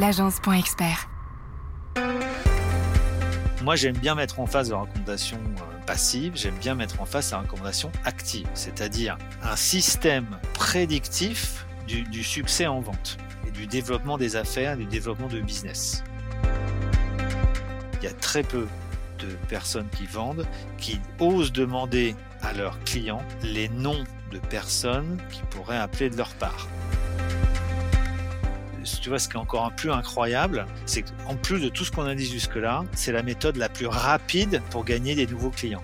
l'agence.expert. Moi, j'aime bien mettre en face de recommandations euh, passives, j'aime bien mettre en face la recommandation active, c'est-à-dire un système prédictif du, du, succès en vente et du développement des affaires, du développement de business. Il y a très peu de personnes qui vendent qui osent demander à leurs clients les noms de personnes qui pourraient appeler de leur part tu vois, ce qui est encore un plus incroyable, c'est qu'en plus de tout ce qu'on a dit jusque-là, c'est la méthode la plus rapide pour gagner des nouveaux clients.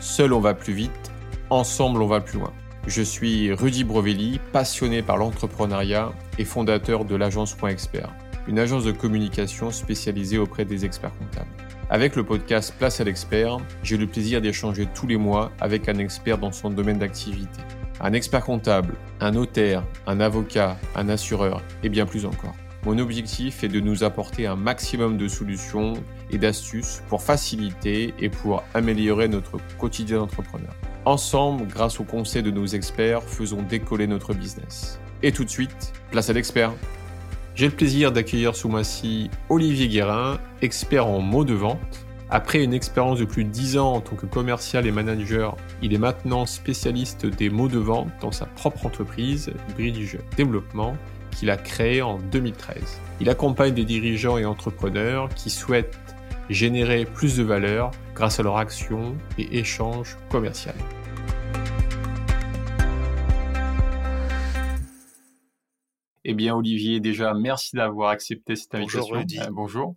Seul on va plus vite, ensemble on va plus loin. Je suis Rudy Brovelli, passionné par l'entrepreneuriat et fondateur de l'agence Point Expert, une agence de communication spécialisée auprès des experts comptables. Avec le podcast Place à l'expert, j'ai le plaisir d'échanger tous les mois avec un expert dans son domaine d'activité un expert comptable, un notaire, un avocat, un assureur et bien plus encore. Mon objectif est de nous apporter un maximum de solutions et d'astuces pour faciliter et pour améliorer notre quotidien d'entrepreneur. Ensemble, grâce aux conseils de nos experts, faisons décoller notre business. Et tout de suite, place à l'expert. J'ai le plaisir d'accueillir sous moi-ci Olivier Guérin, expert en mots de vente après une expérience de plus de 10 ans en tant que commercial et manager, il est maintenant spécialiste des mots de vente dans sa propre entreprise, Bridge Développement, qu'il a créée en 2013. Il accompagne des dirigeants et entrepreneurs qui souhaitent générer plus de valeur grâce à leur action et échanges commerciaux. Eh bien, Olivier, déjà, merci d'avoir accepté cette invitation. Bonjour, Rudy. Euh, bonjour.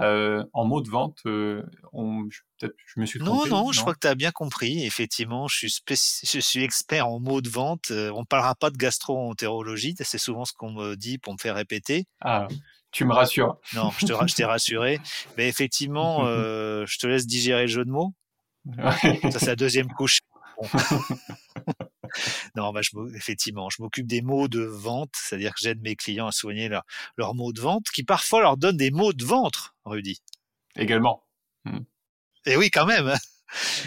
Euh, en mot de vente, euh, on, peut-être je me suis trompé. Non, non, je crois que tu as bien compris. Effectivement, je suis, je suis expert en mots de vente. Euh, on parlera pas de gastro-entérologie. C'est souvent ce qu'on me dit pour me faire répéter. Ah, tu me rassures. Non, je je t'ai rassuré. Mais effectivement, euh, je te laisse digérer le jeu de mots. Ça, c'est la deuxième couche. Bon. non, bah, je, effectivement, je m'occupe des mots de vente, c'est-à-dire que j'aide mes clients à soigner leurs leur mots de vente, qui parfois leur donnent des mots de ventre, Rudy. Également. Hmm. Et oui, quand même.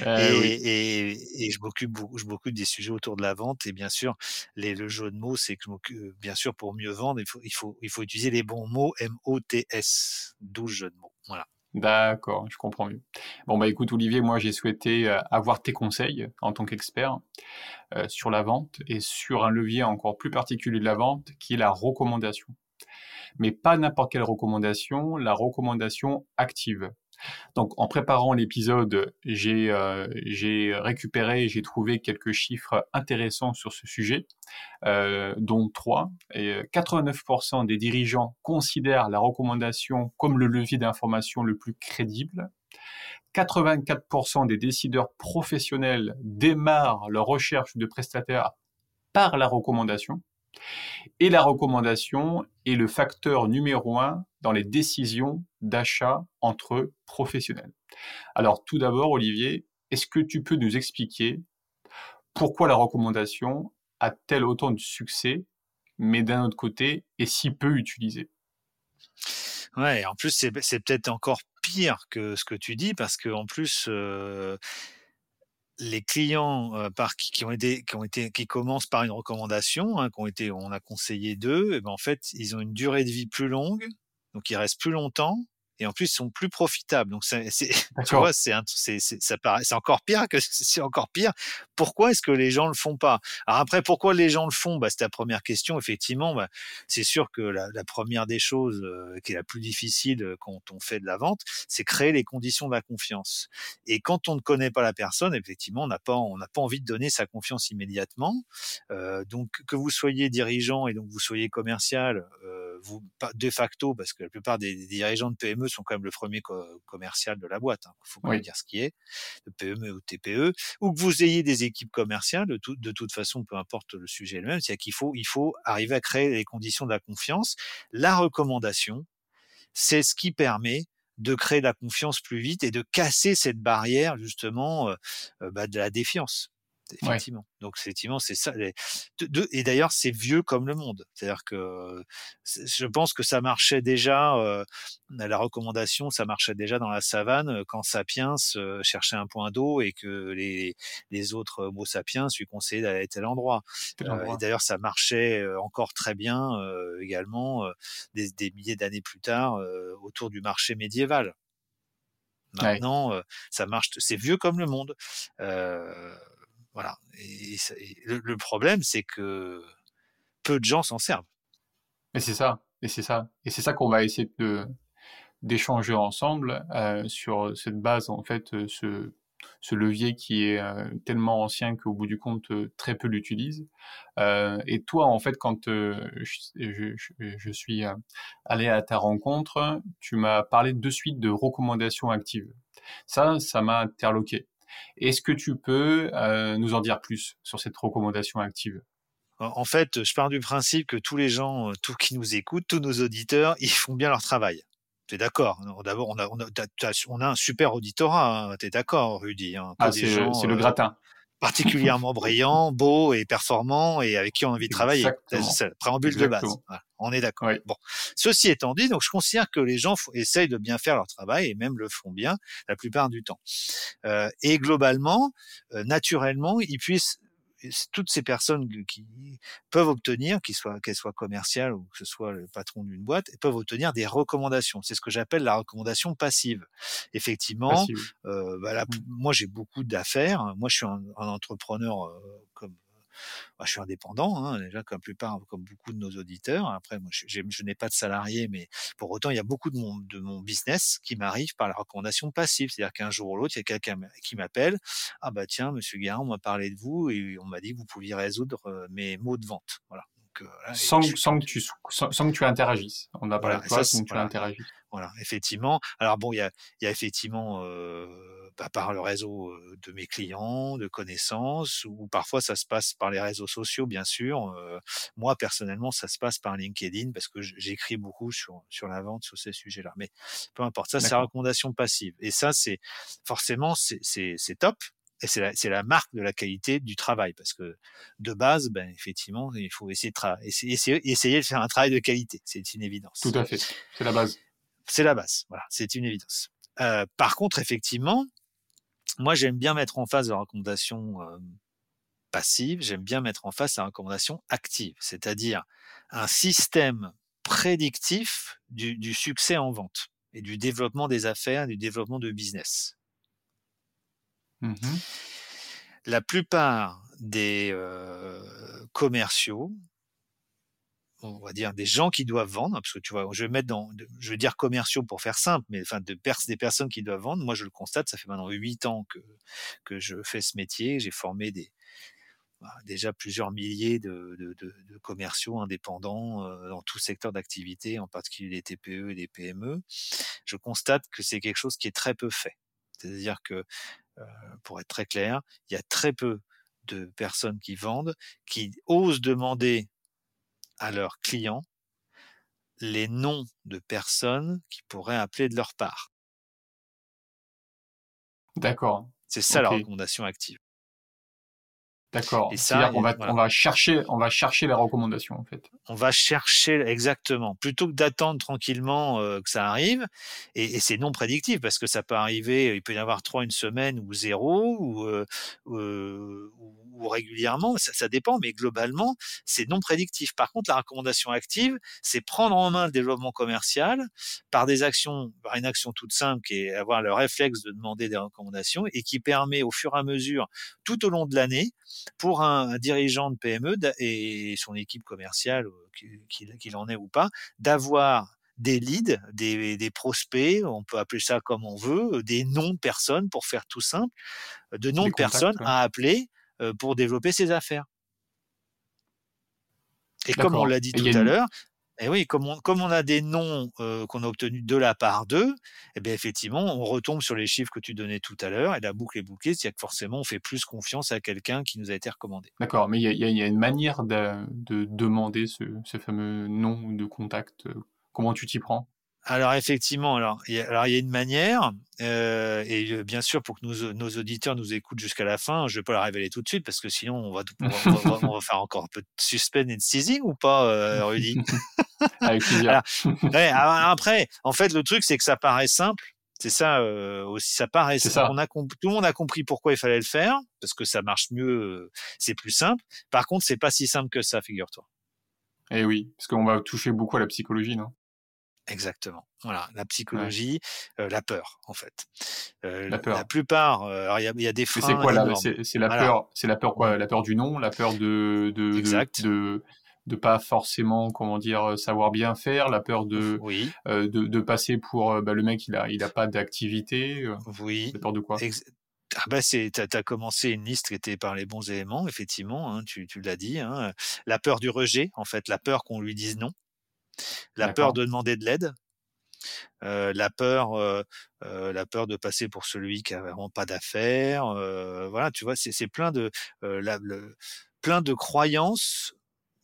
Euh, et, oui. et, et, je m'occupe beaucoup, je m'occupe des sujets autour de la vente et bien sûr les, le jeu de mots c'est que je m'occupe bien sûr pour mieux vendre il faut il faut il faut utiliser les bons mots M O T S d'où le jeu de mots voilà D'accord, je comprends mieux. Bon bah écoute Olivier, moi j'ai souhaité euh, avoir tes conseils en tant qu'expert euh, sur la vente et sur un levier encore plus particulier de la vente qui est la recommandation. Mais pas n'importe quelle recommandation, la recommandation active. Donc en préparant l'épisode, j'ai euh, récupéré, j'ai trouvé quelques chiffres intéressants sur ce sujet, euh, dont trois. Et 89% des dirigeants considèrent la recommandation comme le levier d'information le plus crédible. 84% des décideurs professionnels démarrent leur recherche de prestataires par la recommandation. Et la recommandation est le facteur numéro un dans les décisions d'achat entre professionnels. Alors tout d'abord, Olivier, est-ce que tu peux nous expliquer pourquoi la recommandation a-t-elle autant de succès, mais d'un autre côté est si peu utilisée? Ouais, en plus c'est peut-être encore pire que ce que tu dis parce que en plus euh, les clients euh, par qui, qui, ont été qui commencent par une recommandation, hein, on a conseillé d'eux, ben en fait ils ont une durée de vie plus longue, donc ils restent plus longtemps et en plus ils sont plus profitables. Donc c'est, tu vois, c'est, c'est, ça paraît, c'est encore pire que c'est encore pire. Pourquoi est-ce que les gens le font pas? Alors après, pourquoi les gens le font? Bah, c'est ta première question. Effectivement, bah, c'est sûr que la, la, première des choses euh, qui est la plus difficile euh, quand on fait de la vente, c'est créer les conditions de la confiance. Et quand on ne connaît pas la personne, effectivement, on n'a pas on n'a pas envie de donner sa confiance immédiatement. Euh, donc que vous soyez dirigeant et donc vous soyez commercial, euh, vous de facto, parce que la plupart des, des dirigeants de PME sont quand même le premier co commercial de la boîte. Il hein. faut pas oui. dire ce qui est, de PME ou TPE, ou que vous ayez des équipes commerciales. De, tout, de toute façon, peu importe le sujet lui-même, c'est qu'il faut, il faut arriver à créer les conditions de la confiance. La recommandation, c'est ce qui permet de créer la confiance plus vite et de casser cette barrière justement euh, bah, de la défiance. Effectivement. Donc effectivement, c'est ça. et d'ailleurs, c'est vieux comme le monde. C'est-à-dire que je pense que ça marchait déjà. Euh, la recommandation, ça marchait déjà dans la savane euh, quand Sapiens euh, cherchait un point d'eau et que les, les autres Homo sapiens lui conseillaient d'aller à tel endroit. et d'ailleurs, ça marchait encore très bien également des, des, milliers d'années plus tard autour du marché médiéval. Maintenant, ça marche. C'est vieux comme le monde. Euh, voilà. Et, le, problème, c'est que peu de gens s'en servent. Et c'est ça. Et c'est ça. Et c'est ça qu'on va essayer de d'échanger ensemble euh, sur cette base en fait euh, ce, ce levier qui est euh, tellement ancien qu'au bout du compte très peu l'utilisent et toi en fait quand je, je, suis allé à ta rencontre tu m'as parlé de suite de recommandations actives ça ça m'a interloqué est-ce que tu peux euh, nous en dire plus sur cette recommandation active? En fait, je pars du principe que tous les gens, euh, tous qui nous écoutent, tous nos auditeurs, ils font bien leur travail. Tu es d'accord D'abord, on a, on, a, un super auditorat. Hein. Tu es d'accord, Rudy hein, Ah, c'est le euh, gratin particulièrement brillant, beau et performant et avec qui on a envie de travailler. C'est le préambule de base. on est d'accord. Bon, ceci étant dit, donc je considère que les gens essayent de bien faire leur travail et même le font bien la plupart du temps. Euh, et globalement, euh, naturellement, ils puissent toutes ces personnes qui peuvent obtenir, qu'elles soient, qu'elles soient commerciales ou que ce soit le patron d'une boîte, peuvent obtenir des recommandations. C'est ce que j'appelle la recommandation passive. Effectivement, Euh, bah mmh. moi j'ai beaucoup d'affaires. Moi je suis un, entrepreneur euh, comme bah, je suis indépendant, hein, déjà comme plupart, comme beaucoup de nos auditeurs. Après, moi, je, je n'ai pas de salarié, mais pour autant, il y a beaucoup de mon, de mon business qui m'arrive par la recommandation passive. C'est-à-dire qu'un jour ou l'autre, il y a quelqu'un qui m'appelle. Ah bah tiens, Monsieur Guérin, on m'a parlé de vous et on m'a dit que vous pouviez résoudre euh, mes mots de vente. Voilà. Donc, euh, sans, sans, que tu, sans, que tu interagisses. On n'a pas voilà, toi, sans que tu interagisses. Voilà, effectivement. Alors bon, il y a, il y a effectivement euh, bah, par le réseau de mes clients, de connaissances, ou parfois ça se passe par les réseaux sociaux, bien sûr. moi, personnellement, ça se passe par LinkedIn parce que j'écris beaucoup sur, sur la vente, sur ces sujets-là. Mais peu importe, ça, c'est la recommandation passive. Et ça, c'est forcément, c'est top. Et c'est la, la, marque de la qualité du travail, parce que de base, ben, effectivement, il faut essayer de, essayer, essayer de faire un travail de qualité. C'est une évidence. Tout à fait. C'est la base. C'est la base. Voilà. C'est une évidence. Euh, par contre, effectivement, moi, j'aime bien mettre en face la recommandation euh, passive, j'aime bien mettre en face la recommandation active, c'est-à-dire un système prédictif du, succès en vente et du développement des affaires, du développement de business. Mmh la plupart des euh, commerciaux on va dire des gens qui doivent vendre, parce que tu vois, je vais mettre dans, je veux dire commerciaux pour faire simple, mais enfin de des personnes qui doivent vendre. Moi, je le constate, ça fait maintenant huit ans que que je fais ce métier. J'ai formé des bah, déjà plusieurs milliers de, de, de, commerciaux indépendants euh, dans tout secteur d'activité, en particulier les TPE et les PME. Je constate que c'est quelque chose qui est très peu fait. C'est-à-dire que, euh, pour être très clair, il y a très peu de personnes qui vendent, qui osent demander à leurs clients les noms de personnes qui pourraient appeler de leur part. D'accord. C'est ça la recommandation active. D'accord. Et ça, on va, on va chercher, on va chercher les recommandations en fait. On va chercher exactement, plutôt que d'attendre tranquillement euh, que ça arrive. Et, et c'est non prédictif parce que ça peut arriver, il peut y avoir trois une semaine ou zéro ou, euh, euh, ou régulièrement, ça, ça, dépend, mais globalement, c'est non prédictif. Par contre, la recommandation active, c'est prendre en main le développement commercial par des actions, par une action toute simple qui est avoir le réflexe de demander des recommandations et qui permet au fur et à mesure, tout au long de l'année, pour un, dirigeant de PME et son équipe commerciale, qu'il en est ou pas, d'avoir des leads, des, des, prospects, on peut appeler ça comme on veut, des noms de personnes pour faire tout simple, de noms de personnes à appeler euh, pour développer ses affaires. Et comme on l'a dit tout à l'heure, et oui, comme on, comme on a des noms euh, qu'on a obtenus de la part d'eux, eh bien effectivement, on retombe sur les chiffres que tu donnais tout à l'heure, et la boucle est bouclée, c'est-à-dire que forcément, on fait plus confiance à quelqu'un qui nous a été recommandé. D'accord, mais il y, y a, une manière de, de demander ce, ce, fameux nom de contact. Comment tu t'y prends? Alors effectivement, alors il y a, une manière, euh, et bien sûr pour que nos, nos auditeurs nous écoutent jusqu'à la fin, je vais pas la révéler tout de suite parce que sinon on va, on va, on va faire encore un peu de suspense et de teasing ou pas, euh, Rudy? Avec plaisir. ouais, après, en fait, le truc c'est que ça paraît simple. C'est ça euh, aussi, ça paraît. Ça. On a tout le monde a compris pourquoi il fallait le faire parce que ça marche mieux, c'est plus simple. Par contre, c'est pas si simple que ça, figure-toi. Eh oui, parce qu'on va toucher beaucoup à la psychologie, non? Exactement. Voilà, la psychologie, ouais. euh, la peur, en fait. Euh, la peur. La plupart, euh, il y, y, a des freins. C'est quoi là C'est la voilà. peur. C'est la peur quoi? La peur du non, la peur de de exact. de, pas forcément comment dire savoir bien faire, la peur de oui. euh, de, de, passer pour bah, le mec il a il a pas d'activité. Oui. La peur de quoi? Ex ah bah c'est, t'as, as commencé une liste traitée par les bons éléments, effectivement, hein, tu, tu l'as dit. Hein. La peur du rejet, en fait, la peur qu'on lui dise non la peur de demander de l'aide, euh, la peur, euh, euh, la peur de passer pour celui qui a vraiment pas d'affaires. voilà, tu vois, c'est, plein de, la, le, plein de croyances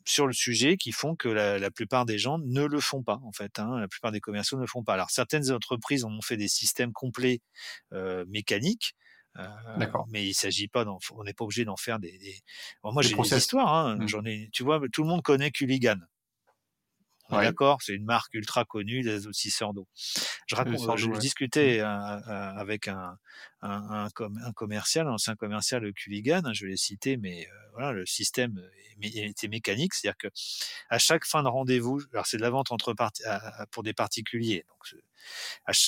sur le sujet qui font que la, la, plupart des gens ne le font pas en fait. Hein, la plupart des commerciaux ne le font pas. Alors certaines entreprises ont fait des systèmes complets mécaniques. Euh, mais il s'agit pas d'en, on n'est pas obligé d'en faire des. des... Bon, moi, j'ai des histoires. Hein, Mmh. J'en ai. Tu vois, tout le monde connaît Culligan. Ouais. D'accord, c'est une marque ultra connue des adoucisseurs d'eau. Je, raconte, je ouais. discutais euh, avec un, un, un, un, commercial, un ancien commercial Culligan, hein, je l'ai cité, mais euh, voilà, le système était mécanique, c'est-à-dire que à chaque fin de rendez-vous, alors c'est de la vente entre à, pour des particuliers, donc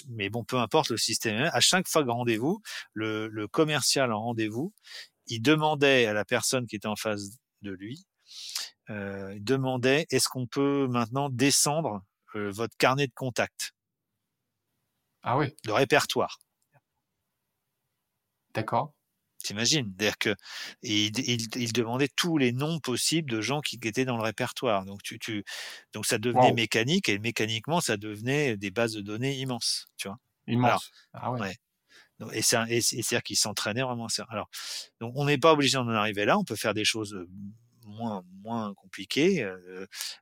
mais bon, peu importe le système, à chaque fois de rendez-vous, le, le commercial en rendez-vous, il demandait à la personne qui était en face de lui euh, demandait est-ce qu'on peut maintenant descendre euh, votre carnet de contact Ah oui. Le répertoire. D'accord. T'imagines? C'est-à-dire que il, il, il, demandait tous les noms possibles de gens qui étaient dans le répertoire. Donc tu, tu donc ça devenait wow. mécanique et mécaniquement ça devenait des bases de données immenses, tu vois. Immense. Alors, ah ouais. ouais. Donc, et c'est et c'est-à-dire qu'ils s'entraînaient vraiment. Alors donc on n'est pas obligé d'en arriver là. On peut faire des choses moins moins compliqué.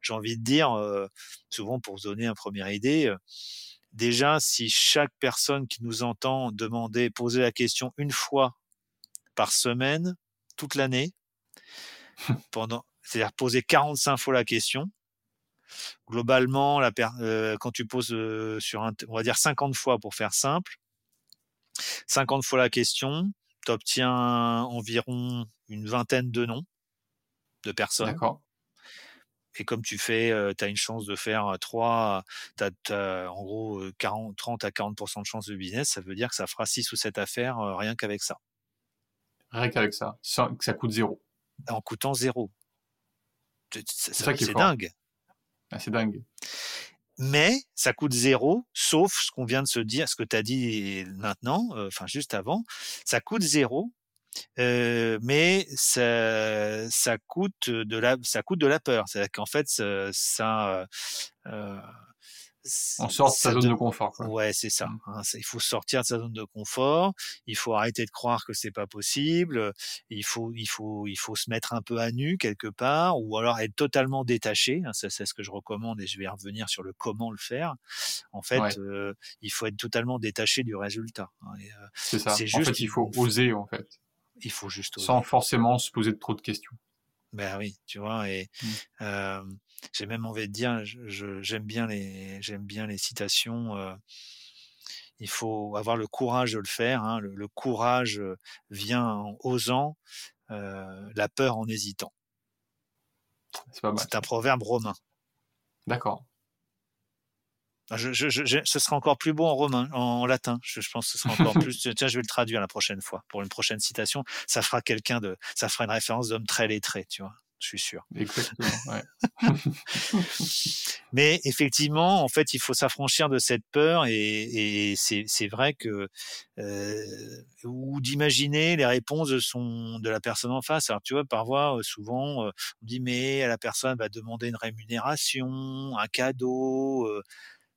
J'ai envie de dire, souvent pour se donner une première idée, déjà si chaque personne qui nous entend demandait, poser la question une fois par semaine, toute l'année, pendant, c'est-à-dire poser 45 fois la question. Globalement, la euh, quand tu poses sur un, on va dire 50 fois pour faire simple, 50 fois la question, tu obtiens environ une vingtaine de noms de personnes. D'accord. Et comme tu fais, euh, tu as une chance de faire 3, tu as, en gros 40, 30 à 40% de chance de business, ça veut dire que ça fera 6 ou 7 affaires euh, rien qu'avec ça. Rien qu'avec ça. ça. Ça coûte zéro. En coûtant zéro. C'est ça qui est, est dingue. Ah, c'est dingue. Mais ça coûte zéro, sauf ce qu'on vient de se dire, ce que tu as dit maintenant, euh, enfin juste avant, ça coûte zéro, euh, mais ça, ça coûte de la, ça coûte de la peur. C'est-à-dire qu'en fait, ça, ça euh, on sort de sa zone de, de confort. Quoi. Ouais, c'est ça, hein, ça, Il faut sortir de sa zone de confort. Il faut arrêter de croire que c'est pas possible. Il faut, il faut, il faut se mettre un peu à nu quelque part, ou alors être totalement détaché. Hein, ça, c'est ce que je recommande, et je vais revenir sur le comment le faire. En fait, ouais. euh, il faut être totalement détaché du résultat. Hein, euh, c'est ça. Juste, en fait, il faut oser, en fait. Il faut juste oser. Sans forcément se poser de trop de questions. Ben oui, tu vois, et mmh. euh, j'ai même envie de dire, j'aime bien les, j'aime bien les citations. Euh, il faut avoir le courage de le faire. Hein, le, le, courage vient en osant, euh, la peur en hésitant. C'est, C'est un proverbe romain. D'accord. Je, je, je, ce sera encore plus beau en romain, en latin. Je, pense que ce sera encore plus. Tiens, je vais le traduire la prochaine fois pour une prochaine citation. Ça fera quelqu'un de, ça fera une référence d'homme très lettré, tu vois. Je suis sûr. Exactement. Ouais. Mais effectivement, en fait, il faut s'affranchir de cette peur et, et c'est, vrai que euh, ou d'imaginer les réponses de son de la personne en face. Alors tu vois, parfois, souvent, euh, on dit mais la personne va demander une rémunération, un cadeau. Euh,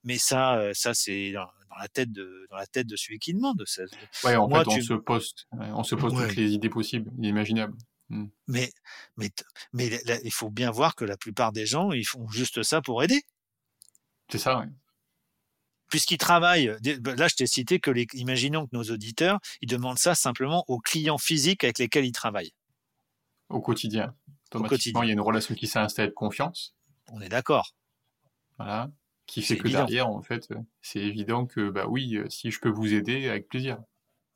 mais ça, ça c'est dans, dans, la tête de dans la tête de celui qui demande. Ça, ouais, en Moi, fait, tu... on se on se pose ouais. toutes les idées possibles, inimaginables. Mmh. Mais mais mais là, il faut bien voir que la plupart des gens, ils font juste ça pour aider. C'est ça, oui. puisqu'ils travaillent, bah, là je t'ai cité que les, imaginons que nos auditeurs, ils demandent ça simplement aux clients physiques avec lesquels ils travaillent. Au quotidien. Automatiquement, il y a une relation qui s'est installée de confiance. On est d'accord. Voilà. Qui fait que derrière, en fait, c'est évident que, bah oui, euh, si je peux vous aider, avec plaisir.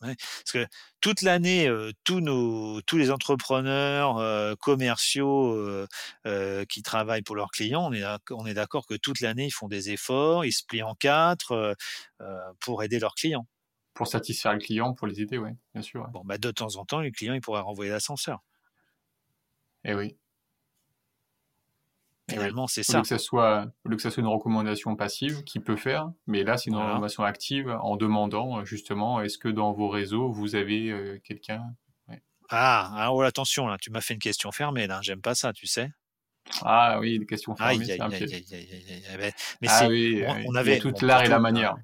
parce que toute l'année, euh, tous nos, tous les entrepreneurs euh, commerciaux qui travaillent pour leurs clients, on est, on est d'accord que toute l'année ils font des efforts, ils se plient en quatre pour aider leurs clients. Pour satisfaire le client, pour les aider, oui, bien sûr. Bon, bah de temps en temps, les clients ils pourraient renvoyer l'ascenseur. Eh oui. Finalement, c'est ça. Que ça soit, que ça soit une recommandation passive qui peut faire, mais là, c'est une recommandation active en demandant justement est-ce que dans vos réseaux, vous avez euh, quelqu'un? Ah, ah oh, attention, là, tu m'as fait une question fermée, là. J'aime pas ça, tu sais. Ah oui, des questions fermées, c'est un Mais ah, oui, on, avait toute l'art et la manière.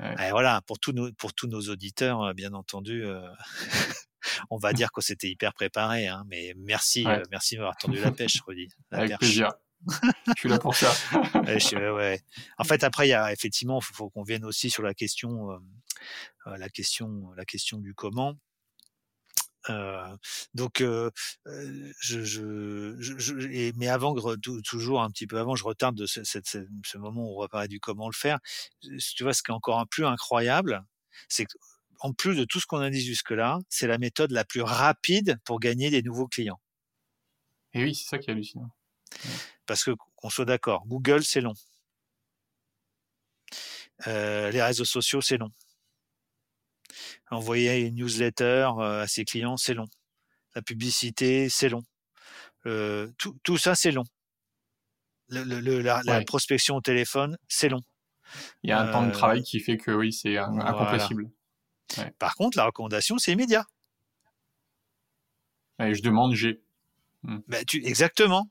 Et voilà, pour tous nos, pour tous nos auditeurs, euh, bien entendu, euh, on va dire que c'était hyper préparé. Hein, mais merci, merci de m'avoir tendu la pêche, Rudy. Avec plaisir je suis là pour ça. ouais, En fait, après, il y a effectivement, il faut, qu'on vienne aussi sur la question, euh, euh, la question, la question du comment. Euh, donc, je, je, je, mais avant, toujours un petit peu avant, je retarde de ce, ce, moment où on va parler du comment le faire. Tu vois, ce qui est encore un plus incroyable, c'est qu'en plus de tout ce qu'on a dit jusque-là, c'est la méthode la plus rapide pour gagner des nouveaux clients. Et oui, c'est ça qui est hallucinant. Parce que qu'on soit d'accord, Google c'est long. Euh, les réseaux sociaux c'est long. Envoyer une newsletter euh, à ses clients c'est long. La publicité c'est long. Euh, tout, tout, ça c'est long. Le, la, prospection au téléphone c'est long. Il y a un temps de travail qui fait que oui c'est incompressible. Par contre la recommandation c'est immédiat. je demande j'ai. Hmm. Ben, tu, exactement.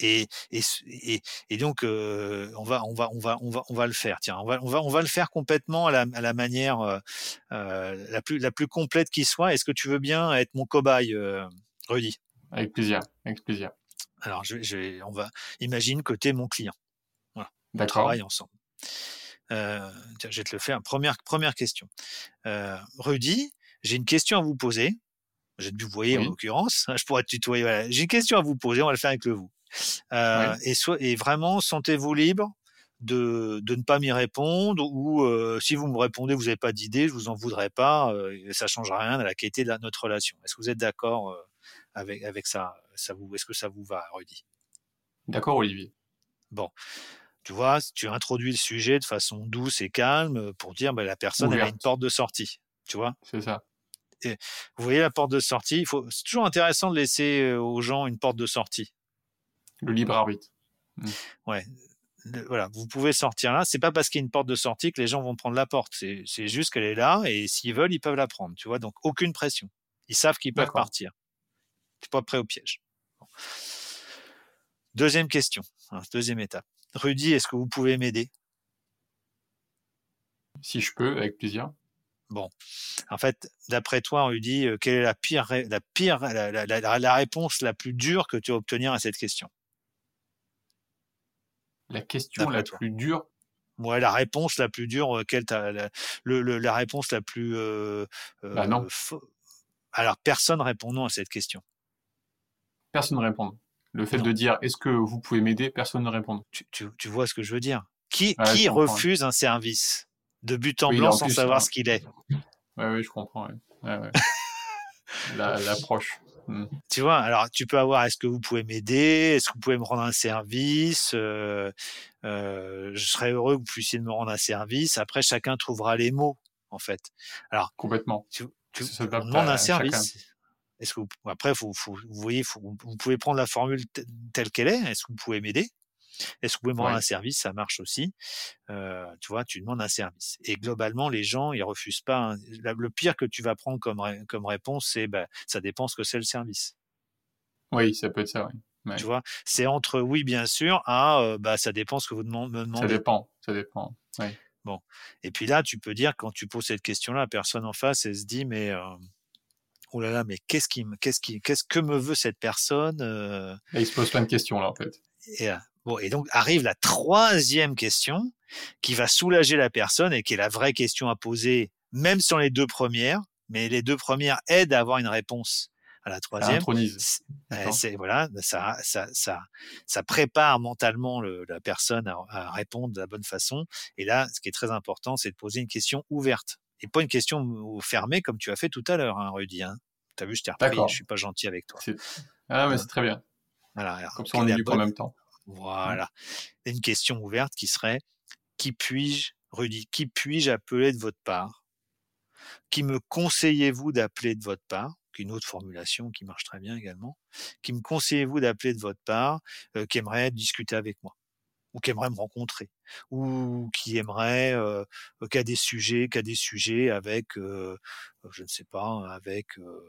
Et, et, et, et, donc euh, on va on va on va on va on va le faire. Tiens, on va on va on va le faire complètement à la, à la manière euh, euh la plus la plus complète qui soit. Est-ce que tu veux bien être mon cobaye, euh, Rudy? Avec plaisir, avec plaisir. Alors je, je on va imagine que tu es mon client. Voilà. On travaille ensemble. Euh, tiens, je vais te le faire. Première première question. Rudy, j'ai une question à vous poser. J'ai dû vous voyer en l'occurrence. Je pourrais te tutoyer. Voilà. J'ai une question à vous poser. On va le faire avec le vous. Euh, et, et vraiment, sentez-vous libre de, de ne pas m'y répondre ou euh, si vous me répondez, vous n'avez pas d'idée, je vous en voudrais pas. Euh, ça changera rien à la qualité de notre relation. Est-ce que vous êtes d'accord avec, avec ça, ça vous, Est-ce que ça vous va, Rudy? D'accord, Olivier. Bon. Tu vois, tu introduis le sujet de façon douce et calme pour dire bah, la personne elle a une porte de sortie. Tu vois? C'est ça. Et vous voyez la porte de sortie. C'est toujours intéressant de laisser aux gens une porte de sortie. Le libre arbitre. Mmh. Ouais. voilà, vous pouvez sortir là. C'est pas parce qu'il y a une porte de sortie que les gens vont prendre la porte. C'est juste qu'elle est là et s'ils veulent, ils peuvent la prendre. Tu vois, donc aucune pression. Ils savent qu'ils peuvent partir. Tu pas prêt au piège. Deuxième question, hein, deuxième étape. Rudy, est-ce que vous pouvez m'aider? Si je peux, avec plaisir. Bon, en fait, d'après toi, Rudy, euh, quelle est la pire, la pire, la, la, la, réponse la plus dure que tu vas obtenir à cette question? La question la plus dure Ouais, la réponse la plus dure, euh, quelle la, le, la réponse la plus. Euh, bah non. Alors, personne répond non à cette question. Personne ne répond. Le fait de dire est-ce que vous pouvez m'aider, personne ne répond. Tu, tu, tu, vois ce que je veux dire? Qui, qui refuse un service de but en blanc sans savoir ce qu'il est? Oui, oui, je comprends. L'approche. Hmm. Tu vois, alors tu peux avoir est-ce que vous pouvez m'aider? Est-ce que vous pouvez me rendre un service? Euh, euh, Je serais heureux que vous puissiez me rendre un service. Après, chacun trouvera les mots, en fait. Alors, complètement. Tu, tu un service. Est-ce que vous, après, vous, vous voyez, vous pouvez prendre la formule telle qu'elle est. Est-ce que vous pouvez m'aider? Est-ce que vous pouvez me rendre un service? Ça marche aussi. Euh, tu vois, tu demandes un service. Et globalement, les gens, ils refusent pas. Le pire que tu vas prendre comme, comme réponse, c'est bah, ça dépend ce que c'est le service. Oui, ça peut être ça, oui. Tu vois, c'est entre oui, bien sûr, à euh, bah, ça dépend ce que vous me demandez. Ça dépend, ça dépend. Bon. Et puis là, tu peux dire, quand tu poses cette question-là, la personne en face, elle se dit, mais. Euh, oh là là, mais qu'est-ce qui, qu'est-ce qui, qu'est-ce que me veut cette personne Il se pose plein de questions là en fait. Et Bon, et donc arrive la troisième question qui va soulager la personne et qui est la vraie question à poser, même sur les deux premières, mais les deux premières aident à avoir une réponse à la troisième. C'est voilà, ça, ça, ça, ça prépare mentalement le, la personne à, à, répondre de la bonne façon. Et là, ce qui est très important, c'est de poser une question ouverte et pas une question fermée comme tu as fait tout à l'heure, hein, Rudy. Hein. Tu as vu, je t'ai repris, je suis pas gentil avec toi. Ah, mais c'est très bien. Voilà, comme ça, on est libre en même temps. Voilà. Une question ouverte qui serait qui puis-je, Rudy, qui puis-je appeler de votre part? Qui me conseillez-vous d'appeler de votre part? Une autre formulation qui marche très bien également. Qui me conseillez-vous d'appeler de votre part, euh, qui aimerait discuter avec moi? Ou qui aimerait me rencontrer, ou qui aimerait, euh, qui a des sujets, qui a des sujets avec, euh, je ne sais pas, avec euh,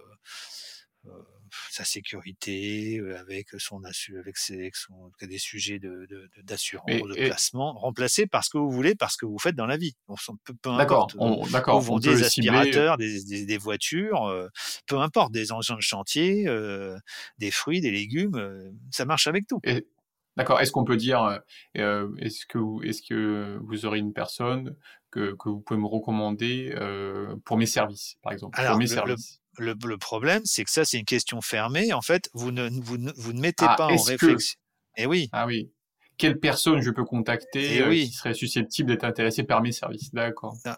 sa sécurité, euh, avec son avec, ses, avec son, des sujets de, d'assurance, de, placement, remplacé par ce que vous voulez, parce que vous faites dans la vie. On, peu, peu importe. D'accord. Vous vendez des aspirateurs, des, des, des, voitures, euh, peu importe, des engins de chantier, euh, des fruits, des légumes, ça marche avec tout. D'accord. Est-ce qu'on peut dire, euh, est-ce que vous, est-ce que vous aurez une personne que, que vous pouvez me recommander euh, pour mes services, par exemple, Alors, pour mes le, services? Le, le, problème, c'est que ça, c'est une question fermée. En fait, vous ne, vous ne, vous ne mettez ah, pas en réflexion. Que... Eh oui. Ah oui. Quelle personne je peux contacter eh oui. qui serait susceptible d'être intéressée par mes services? D'accord. Ah,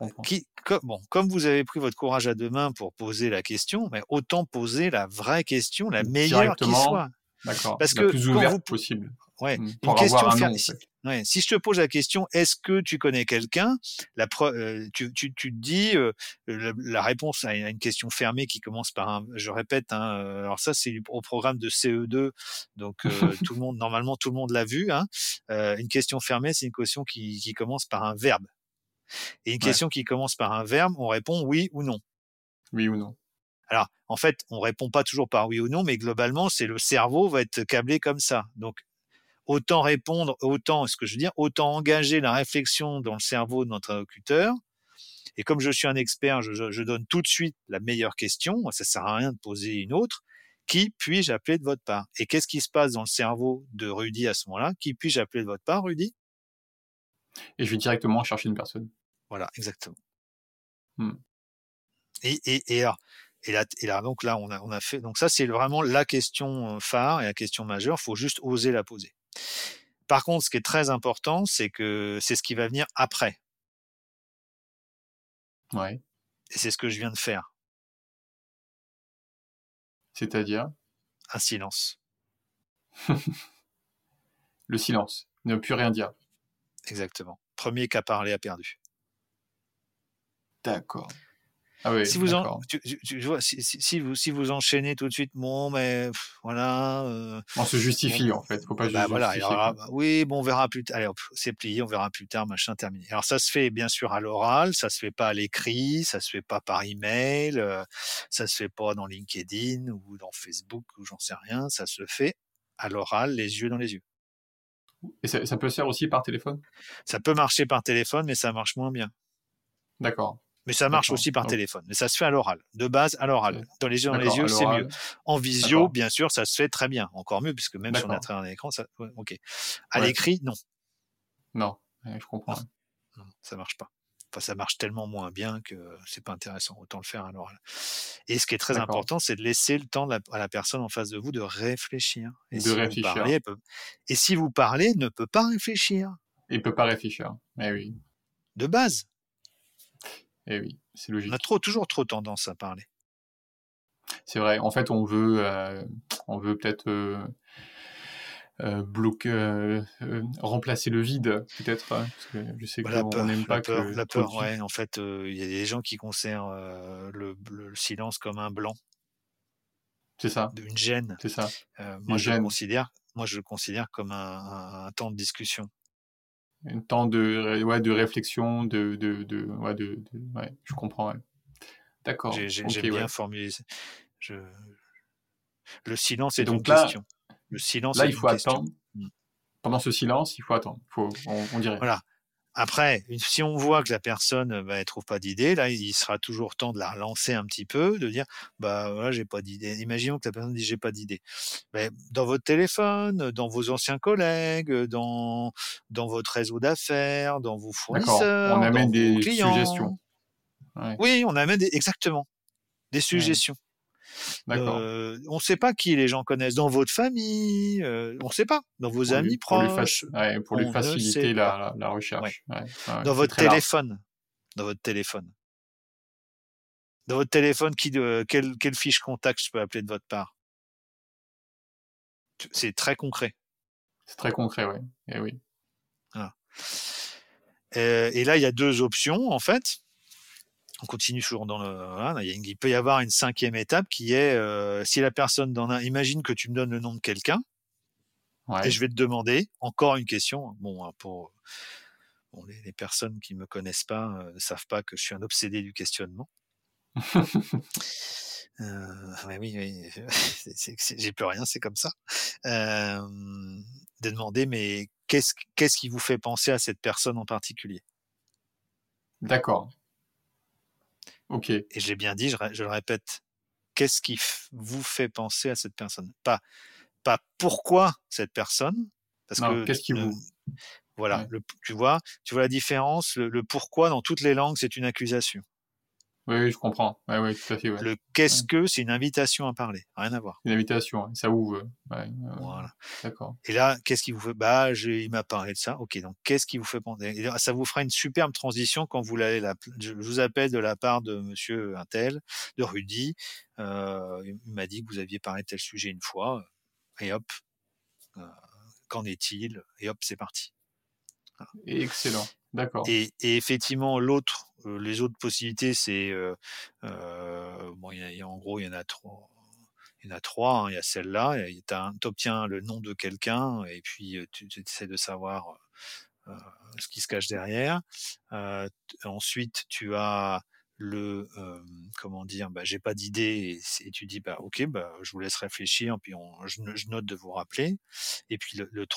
comme, bon, comme vous avez pris votre courage à deux mains pour poser la question, mais autant poser la vraie question, la meilleure qui soit. D'accord. Parce la que plus ouverte vous... possible. Ouais. Mmh. Une question fer... nom, en fait. ouais. Si je te pose la question, est-ce que tu connais quelqu'un? La pre... euh, tu, tu, tu, te dis euh, la, la, réponse à une question fermée qui commence par un. Je répète, hein, euh, alors ça c'est au programme de CE2, donc euh, tout le monde normalement tout le monde l'a vu. Hein. Une question fermée, c'est une question qui, qui commence par un verbe. Et une ouais. question qui commence par un verbe, on répond oui ou non. Oui ou non. Alors, en fait, on répond pas toujours par oui ou non, mais globalement, c'est le cerveau va être câblé comme ça. Donc, autant répondre, autant, ce que je veux dire, autant engager la réflexion dans le cerveau de notre interlocuteur. Et comme je suis un expert, je, je, donne tout de suite la meilleure question. Ça sert à rien de poser une autre. Qui puis-je appeler de votre part? Et qu'est-ce qui se passe dans le cerveau de Rudy à ce moment-là? Qui puis-je appeler de votre part, Rudy? Et je vais directement chercher une personne. Voilà, exactement. Hmm. Et, et, et alors, et là, et là, donc là, on a, on a fait. Donc ça, c'est vraiment la question phare et la question majeure. Il faut juste oser la poser. Par contre, ce qui est très important, c'est que c'est ce qui va venir après. Ouais. Et c'est ce que je viens de faire. C'est-à-dire? Un silence. Le silence. Ne plus rien dire. Exactement. Premier a parlé a perdu. D'accord. Ah oui, si vous en, tu, tu, tu vois, si, si, si, vous si vous enchaînez tout de suite, bon, mais pff, voilà. Euh, on se justifie bon, en fait, faut pas bah, voilà. Alors, bah, oui, bon, on verra plus tard. Allez, c'est plié, on verra plus tard, machin terminé. Alors ça se fait bien sûr à l'oral, ça se fait pas à l'écrit, ça se fait pas par email, euh, ça se fait pas dans LinkedIn ou dans Facebook ou j'en sais rien, ça se fait à l'oral, les yeux dans les yeux. Et ça, ça peut se faire aussi par téléphone? Ça peut marcher par téléphone, mais ça marche moins bien. D'accord. Mais ça marche aussi par téléphone. Mais ça se fait à l'oral. De base, à l'oral. Dans les yeux, dans les yeux, c'est mieux. En visio, bien sûr, ça se fait très bien. Encore mieux, puisque même si on est à travers un écran, ça, ouais, ok. À ouais. l'écrit, non. Non, je comprends. Non. non, ça marche pas. Enfin, ça marche tellement moins bien que c'est pas intéressant. Autant le faire à l'oral. Et ce qui est très important, c'est de laisser le temps à la personne en face de vous de réfléchir. Et de si réfléchir. Vous parlez, peut... Et si vous parlez, ne peut pas réfléchir. Il peut pas réfléchir. Eh oui. De base. Eh oui, c'est logique. On a trop, toujours trop tendance à parler. C'est vrai. En fait, on veut, euh, on veut peut-être euh, euh, bloquer, euh, remplacer le vide, peut-être. Hein, parce que je sais bah, qu'on n'aime pas la peur, que. La peur, ouais. En fait, il y a des gens qui considèrent le, le, silence comme un blanc. C'est ça. Une gêne. C'est ça. moi, Une je gêne. le considère, moi, je le considère comme un, un, un temps de discussion un temps de, ouais, de réflexion, de, de, de, ouais, de, de ouais, je comprends. Ouais. D'accord. J'ai okay, bien formulé. Je... Le silence est donc une là, question. Le silence là, il faut attendre. Question. Pendant ce silence, il faut attendre. Faut, on, on dirait. Voilà. Après, si on voit que la personne bah, elle trouve pas d'idée, là, il sera toujours temps de la relancer un petit peu, de dire bah voilà, j'ai pas d'idée. Imaginons que la personne dit j'ai pas d'idée. Ben, dans votre téléphone, dans vos anciens collègues, dans dans votre réseau d'affaires, dans vos fournisseurs, On dans amène vos des clients. suggestions. Ouais. Oui, on amène des, exactement des suggestions. Euh, on ne sait pas qui les gens connaissent dans votre famille, euh, on ne sait pas dans vos Pour amis lui, pour lui proches, ouais, pour lui faciliter la, recherche. Ouais. Ouais, dans votre large. téléphone, dans votre téléphone, dans votre téléphone, qui quelle, quelle fiche contact je peux appeler de votre part? C'est très concret. C'est très concret. Et oui. Euh, et là, il y a deux options en fait. On continue toujours dans le. voilà, il, peut y avoir une cinquième étape qui est euh, si la personne dans un. Imagine que tu me donnes le nom de quelqu'un Ouais. et je vais te demander encore une question. Bon, hein, pour bon, les, les personnes qui me connaissent pas euh, ne savent pas que je suis un obsédé du questionnement. Euh, ouais, oui, oui, j'ai plus rien, c'est comme ça. Euh, de demander, mais qu'est-ce qu'est-ce qui vous fait penser à cette personne en particulier? D'accord. Ok. Et je l'ai bien dit, je, le répète, qu'est-ce qui vous fait penser à cette personne? Pas pas pourquoi cette personne, parce Non, que qu'est-ce qui vous. voilà, Ouais. le, tu vois, tu vois la différence? Le, le pourquoi dans toutes les langues, c'est une accusation. Oui, je comprends. Ouais, ouais, tout à fait. Ouais. Le qu'est-ce que, c'est une invitation à parler, rien à voir. Une invitation, ça ouvre. Voilà. D'accord. Et là, qu'est-ce qui vous fait Bah, il m'a parlé de ça. Ok, donc qu'est-ce qui vous fait penser? Ça vous fera une superbe transition quand vous l'allez. La... Je vous appelle de la part de Monsieur Intel, de Rudy. Euh, il m'a dit que vous aviez parlé de tel sujet une fois. Et hop, euh, qu'en est-il? Et hop, c'est parti. Excellent. D'accord. Et, et effectivement, l'autre, les autres possibilités, c'est euh, euh, bon, en gros, il y en a trois. Il y a trois. hein. Il y a celle-là. Tu obtiens le nom de quelqu'un et puis euh, tu, tu essaies de savoir euh, ce qui se cache derrière. Euh, ensuite, tu as le euh, comment dire bah, j'ai pas d'idée et, tu dis bah ok bah je vous laisse réfléchir puis je, no- je note de vous rappeler et puis le, le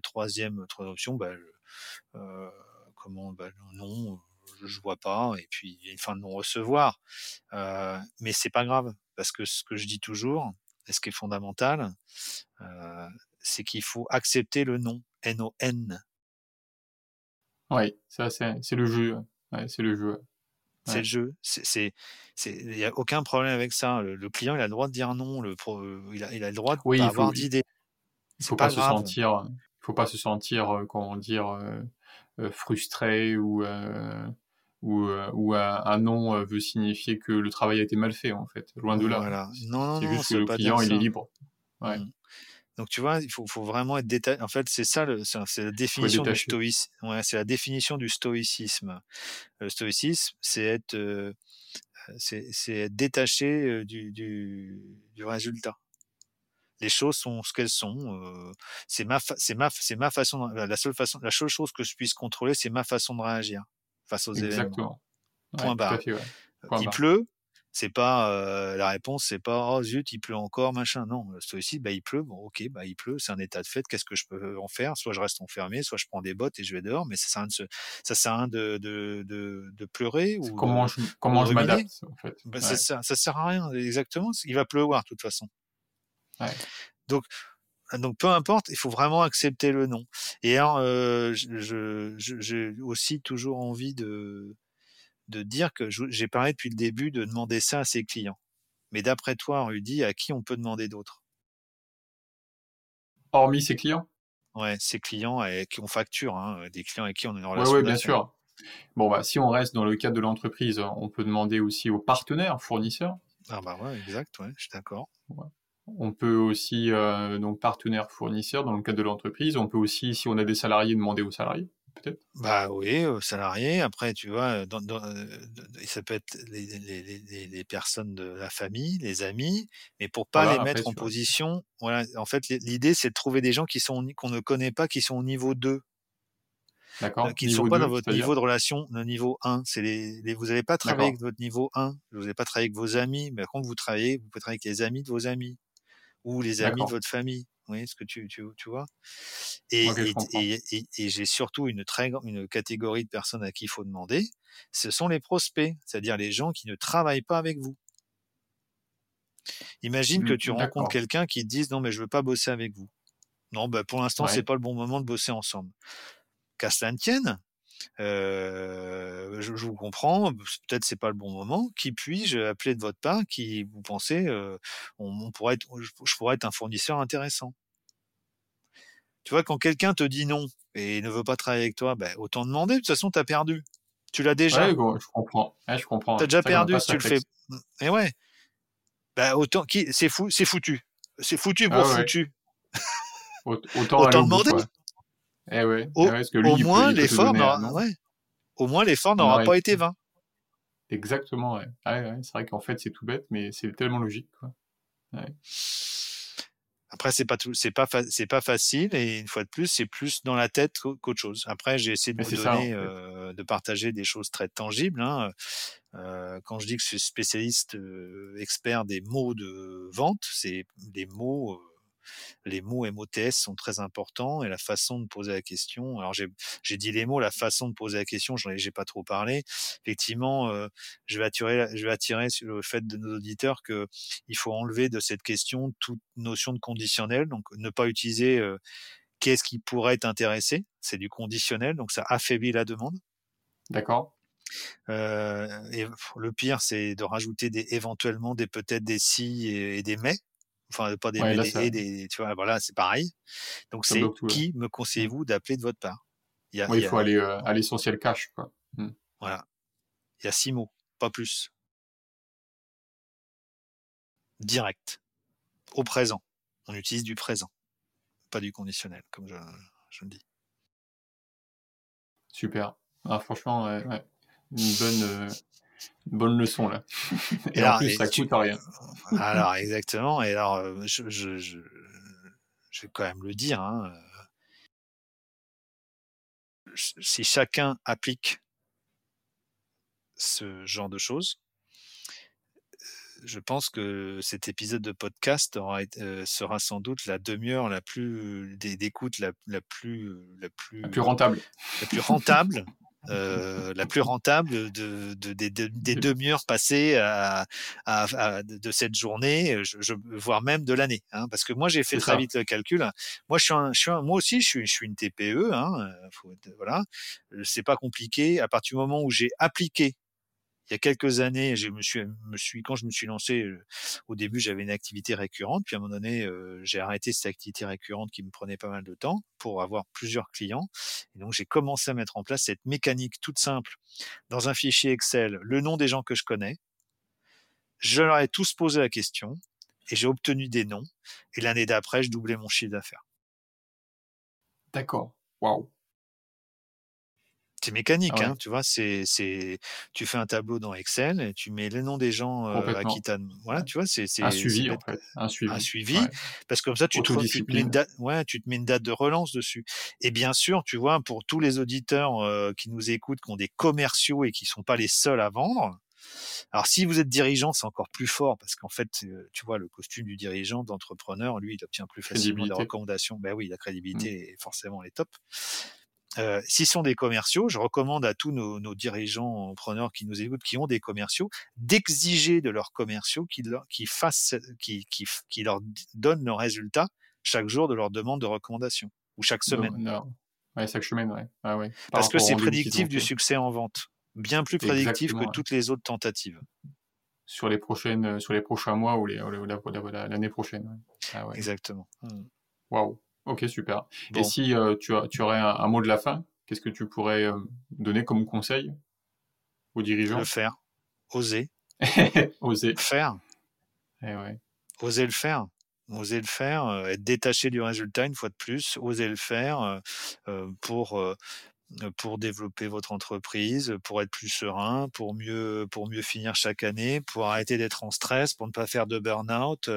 troisième option bah, euh, comment bah, non je, vois pas et puis il y a une fin de non recevoir euh, mais c'est pas grave parce que ce que je dis toujours et ce qui est fondamental euh, c'est qu'il faut accepter le non N-O-N Oui, ça, c'est le jeu. Ouais, c'est le jeu. c'est le jeu c'est il y a aucun problème avec ça. Le, le client il a le droit de dire non le pro, il a il a le droit de Oui, pas il avoir faut, d'idée il faut pas pas se sentir, faut pas se sentir, euh, comment dire, euh, euh, frustré ou ou, ou un, un non veut signifier que le travail a été mal fait en fait. Loin de là. voilà non non C'est juste que le client il est libre. Ouais. Mm. Donc tu vois, il faut, faut vraiment être détaillé. En fait, c'est ça, c'est la définition du stoïcisme. Ouais, c'est la définition du stoïcisme. Le stoïcisme, c'est être, euh, c'est être détaché du, du, du résultat. Les choses sont ce qu'elles sont. c'est ma, c'est ma, c'est ma façon. la seule façon, la seule chose que je puisse contrôler, c'est ma façon de réagir face aux événements. Exactement. Point barre. fait. Ouais. Point Il barre. pleut, c'est pas euh, la réponse, c'est pas oh zut, il pleut encore, machin. Non, stoïcisme, bah il pleut, bon ok, bah il pleut, c'est un état de fait. Qu'est-ce que je peux en faire? Soit je reste enfermé, soit je prends des bottes et je vais dehors. Mais ça sert à rien de, ça sert à rien de, de, de, de pleurer ou comment je comment je m'adapte en fait. Bah, Ouais. ça, ça sert à rien, exactement. Il va pleuvoir de toute façon. Ouais. Donc donc peu importe, il faut vraiment accepter le non. Et alors, euh, je- je- je- j'ai aussi toujours envie de de dire que j'ai parlé depuis le début de demander ça à ses clients. Mais d'après toi, Rudy, à qui on peut demander d'autres? Hormis ses clients? Ouais, ses clients avec qui on facture, hein, des clients avec qui on a une Ouais, relation ouais, bien sûr. Bon, bah, si on reste dans le cadre de l'entreprise, on peut demander aussi aux partenaires, fournisseurs. Ah bah ouais, exact, ouais, je suis d'accord. Ouais. On peut aussi, euh, donc, partenaires, fournisseurs dans le cadre de l'entreprise. On peut aussi, si on a des salariés, demander aux salariés, peut-être. Bah oui, euh, salariés. Après, tu vois, dans, dans, euh, ça peut être les, les, les, les personnes de la famille, les amis, mais pour pas Voilà, les mettre après, en position. Voilà, en fait, l'idée c'est de trouver des gens qui sont qu'on ne connaît pas, qui sont au niveau 2, D'accord. euh, qui ne sont pas 2, dans votre niveau de relation, le niveau 1. C'est les, vous n'allez pas travailler avec votre niveau 1, vous n'allez pas travailler avec vos amis, mais quand vous travaillez, vous pouvez travailler avec les amis de vos amis ou les amis de votre famille. Vous voyez ce que tu, tu, tu vois? Et, j'ai surtout une très une catégorie de personnes à qui il faut demander. Ce sont les prospects, c'est-à-dire les gens qui ne travaillent pas avec vous. Imagine que Mm, tu rencontres quelqu'un qui te dise non mais je veux pas bosser avec vous. Non, bah pour l'instant c'est pas le bon moment de bosser ensemble. Qu'à cela ne tienne, euh, je, je vous comprends, peut-être c'est pas le bon moment. Qui puis-je appeler de votre part qui vous pensez euh, on, on pourrait être, je, je pourrais être un fournisseur intéressant? Tu vois, quand quelqu'un te dit non et ne veut pas travailler avec toi, bah, autant demander. De toute façon, t'as perdu. Tu l'as déjà. Ouais, gros, je comprends. Ouais, je comprends. T'as déjà perdu si tu le fais. réflexe. Et ouais. Bah autant qui c'est fou, c'est foutu. C'est foutu pour Ah ouais. foutu. Aut- Autant bout, demander. Eh ouais. Au, eh ouais, que lui, au moins l'effort n'aura ouais. Pas été vain. Exactement, ouais. Ouais, ouais, c'est vrai qu'en fait, c'est tout bête, mais c'est tellement logique, quoi. Après c'est pas tout, c'est pas c'est pas facile et une fois de plus c'est plus dans la tête qu'au- qu'autre chose. Après j'ai essayé de Mais vous c'est ça, en donner, fait. euh, de partager des choses très tangibles. Hein. Euh, quand je dis que je suis spécialiste euh, expert des mots de vente, c'est des mots, les mots MOTS sont très importants et la façon de poser la question. Alors j'ai dit les mots, la façon de poser la question, j'en ai j'ai pas trop parlé. Effectivement, euh, je vais attirer je vais attirer sur le fait de nos auditeurs que il faut enlever de cette question toute notion de conditionnel, donc ne pas utiliser euh, qu'est-ce qui pourrait t'intéresser, c'est du conditionnel, donc ça affaiblit la demande. D'accord Euh, et le pire, c'est de rajouter des, éventuellement des peut-être des si et, et des mais. Enfin, pas des Ouais, là, tu vois, voilà, c'est pareil. Donc, c'est qui me conseillez-vous d'appeler de votre part? Il y, a, Ouais, il faut a- aller euh, à l'essentiel cash, quoi. voilà. Il y a six mots, pas plus. Direct. Au présent. On utilise du présent, pas du conditionnel, comme je, je le dis. Super. Ah, franchement, ouais. Une bonne, euh, une bonne leçon, là. Et, Et en plus, et ça tu- coûte rien. Alors, exactement. Et alors, euh, je, je, je, je vais quand même le dire. Hein, euh, si chacun applique ce genre de choses, je pense que cet épisode de podcast aura euh, sera sans doute la demi-heure la plus d'écoute la, la plus la plus La plus rentable. la plus rentable, euh, la plus rentable de, de- des, des- des demi-heures passées à, à- à- de cette journée, je, je- voire même de l'année. hein, parce que moi, j'ai fait très ça. vite le calcul. Moi, je suis, un, je suis un- moi aussi, je suis, je suis une TPE. Hein, euh, faut voilà, c'est pas compliqué. À partir du moment où j'ai appliqué il y a quelques années, je me suis, me suis, quand je me suis lancé, au début, j'avais une activité récurrente, puis à un moment donné, j'ai arrêté cette activité récurrente qui me prenait pas mal de temps pour avoir plusieurs clients. Et donc, j'ai commencé à mettre en place cette mécanique toute simple dans un fichier Excel, le nom des gens que je connais. Je leur ai tous posé la question et j'ai obtenu des noms. Et l'année d'après, je doublais mon chiffre d'affaires. D'accord. Waouh. C'est mécanique, ouais. hein, tu vois? C'est, c'est, tu fais un tableau dans Excel et tu mets les noms des gens euh, à qui t'as, voilà, tu vois, c'est, c'est Un c'est suivi, en bête. fait. Un suivi. un suivi, Ouais. parce que comme ça, tu te, tu te mets une date, ouais, tu te mets une date de relance dessus. Et bien sûr, tu vois, pour tous les auditeurs euh, qui nous écoutent, qui ont des commerciaux et qui sont pas les seuls à vendre. Alors, si vous êtes dirigeant, c'est encore plus fort parce qu'en fait, tu vois, le costume du dirigeant, d'entrepreneur, lui, il obtient plus facilement des Crédibilité. recommandations. Ben oui, la crédibilité Mm. est forcément les top. Euh, S'ils sont des commerciaux, je recommande à tous nos, nos dirigeants, entrepreneurs qui nous écoutent, qui ont des commerciaux, d'exiger de leurs commerciaux qu'ils leur, qu'ils fassent, qu'ils, qu'ils, qu'ils leur donnent leurs résultats chaque jour de leur demande de recommandation ou chaque semaine. Donc, non. Ouais, chaque semaine, ouais. Ah ouais. Par Parce que c'est prédictif du succès en vente. Bien plus prédictif que toutes les autres tentatives. Sur les prochaines, sur les prochains mois ou les, ou la- l'année prochaine. Ah ouais. Exactement. Mm. Waouh. Ok, super. Bon. Et si euh, tu, as- tu aurais un, un mot de la fin, qu'est-ce que tu pourrais euh, donner comme conseil aux dirigeants? Le faire. Oser. Oser. Faire. Eh ouais. oser le faire. Oser le faire, euh, être détaché du résultat une fois de plus, oser le faire pour pour développer votre entreprise, pour être plus serein, pour mieux pour mieux finir chaque année, pour arrêter d'être en stress, pour ne pas faire de burn-out.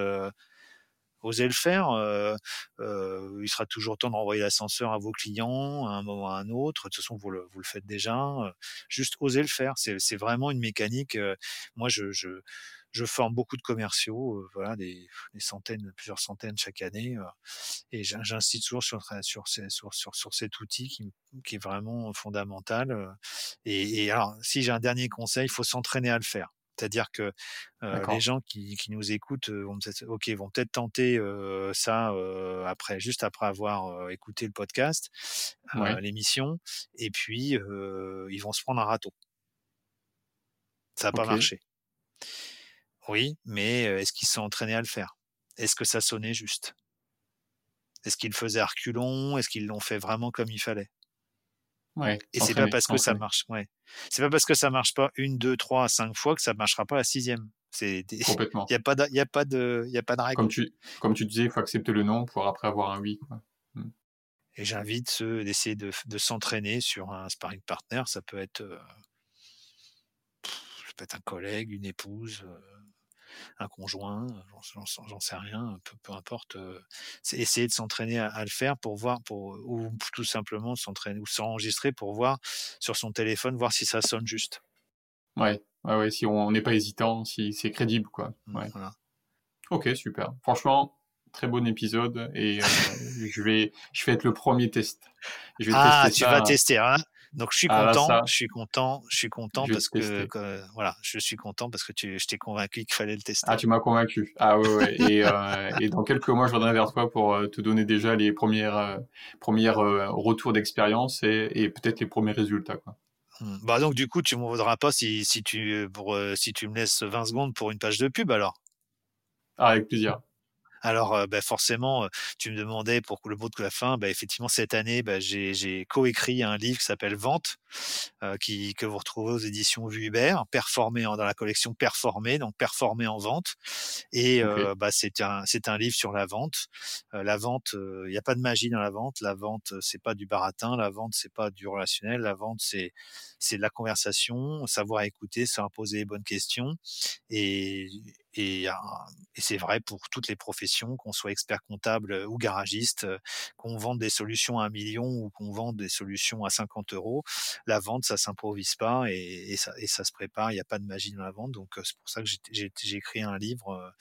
Osez le faire. euh, euh, il sera toujours temps de renvoyer l'ascenseur à vos clients à un moment à un autre. De toute façon, vous le, faites déjà. euh, juste osez le faire. C'est vraiment une mécanique. moi, je, forme beaucoup de commerciaux, voilà, des, centaines, plusieurs centaines chaque année, et j'incite toujours sur, sur, sur, cet outil qui, est vraiment fondamental. Et, et alors, si j'ai un dernier conseil, il faut s'entraîner à le faire. C'est-à-dire que euh, les gens qui, qui, nous écoutent vont peut-être, ok, vont peut-être tenter euh, ça euh, après, juste après avoir écouté le podcast, ouais. l'émission, et puis ils vont se prendre un râteau. Ça n'a okay. pas marché. Oui, mais est-ce qu'ils sont entraînés à le faire? Est-ce que ça sonnait juste? Est-ce qu'ils le faisaient à reculons? Est-ce qu'ils l'ont fait vraiment comme il fallait? Ouais, et c'est pas parce que ça marche. Ouais. C'est pas parce que ça marche pas une, deux, trois, cinq fois que ça marchera pas la sixième. C'est complètement. Il y a pas de, il y a pas de, il y a pas de règle. Comme tu, comme tu disais, il faut accepter le non pour après avoir un oui. Quoi. Hmm. Et j'invite ceux d'essayer de, de s'entraîner sur un sparring partner. Ça peut être, euh... ça peut être un collègue, une épouse. Euh un conjoint, j'en sais rien, peu, peu importe. Euh, c'est essayer de s'entraîner à, à, le faire pour voir, pour ou tout simplement s'entraîner ou s'enregistrer pour voir sur son téléphone, voir si ça sonne juste. Ouais, ouais, ouais si on n'est pas hésitant, si c'est crédible, quoi. Ouais. Voilà. Ok, super. Franchement, très bon épisode et euh, je vais, je vais être le premier test. Je vais ah, tester tu ça, vas tester, hein donc je suis content, ah, là, je suis content, je suis content je parce que, que, voilà, je suis content parce que tu, je t'ai convaincu qu'il fallait le tester. Ah, tu m'as convaincu. Ah ouais, ouais. et, euh, et, dans quelques mois, je reviendrai vers toi pour euh, te donner déjà les premières, euh, premières euh, retours d'expérience et, et peut-être les premiers résultats, quoi. Mmh. Bah donc du coup, tu m'en voudras pas si, si tu pour si tu me laisses 20 secondes pour une page de pub alors? Ah, avec plaisir. Alors, bah, forcément, tu me demandais pour le mot de la fin. Bah, effectivement, cette année, bah, j'ai coécrit un livre qui s'appelle Vente, euh, qui, que vous retrouvez aux éditions Vue Hubert, performé en, dans la collection Performé, donc performé en vente. Et okay. euh, bah, c'est un, c'est un livre sur la vente. Euh, la vente, il n'y a pas de magie dans la vente. La vente, c'est pas du baratin. La vente, c'est pas du relationnel. La vente, c'est c'est de la conversation, savoir écouter, savoir poser les bonnes questions. Et, et, et c'est vrai pour toutes les professions, qu'on soit expert comptable ou garagiste, qu'on vende des solutions à un million ou qu'on vende des solutions à 50 euros. La vente, ça s'improvise pas et, et, ça, et ça se prépare. Il n'y a pas de magie dans la vente. Donc c'est pour ça que j'ai écrit un livre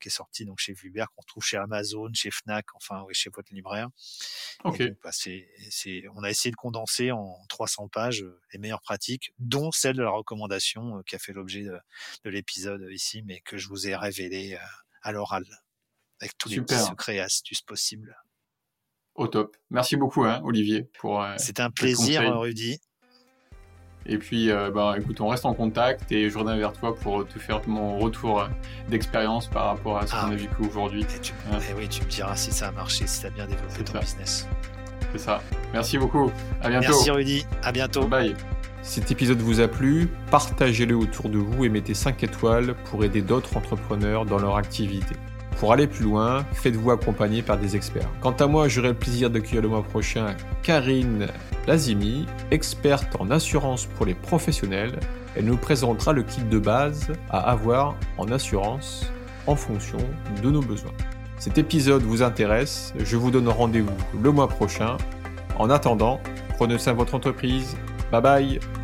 qui est sorti donc chez Vubert, qu'on trouve chez Amazon, chez Fnac, enfin oui, chez votre libraire. Okay. Donc, bah, on a essayé de condenser en 300 pages les meilleures pratiques, dont celle de la recommandation qui a fait l'objet de, de l'épisode ici, mais que je vous révélé euh, à l'oral, avec tous Super. les secrets et astuces possibles. Au top. Merci beaucoup, hein, Olivier. pour. Euh, C'est un plaisir, Rudy. Et puis, euh, bah, écoute, on reste en contact et je reviens vers toi pour te faire mon retour d'expérience par rapport à ce ah, qu'on a vécu aujourd'hui. Et, tu, hein. et oui, tu me diras si ça a marché, si tu as bien développé ton ça. business. C'est ça. Merci beaucoup. À bientôt. Merci Rudy. À bientôt. Bye. Cet épisode vous a plu, partagez-le autour de vous et mettez 5 étoiles pour aider d'autres entrepreneurs dans leur activité. Pour aller plus loin, faites-vous accompagner par des experts. Quant à moi, j'aurai le plaisir d'accueillir le mois prochain Karine Lazimi, experte en assurance pour les professionnels. Elle nous présentera le kit de base à avoir en assurance en fonction de nos besoins. Cet épisode vous intéresse, je vous donne rendez-vous le mois prochain. En attendant, prenez soin de votre entreprise. Bye bye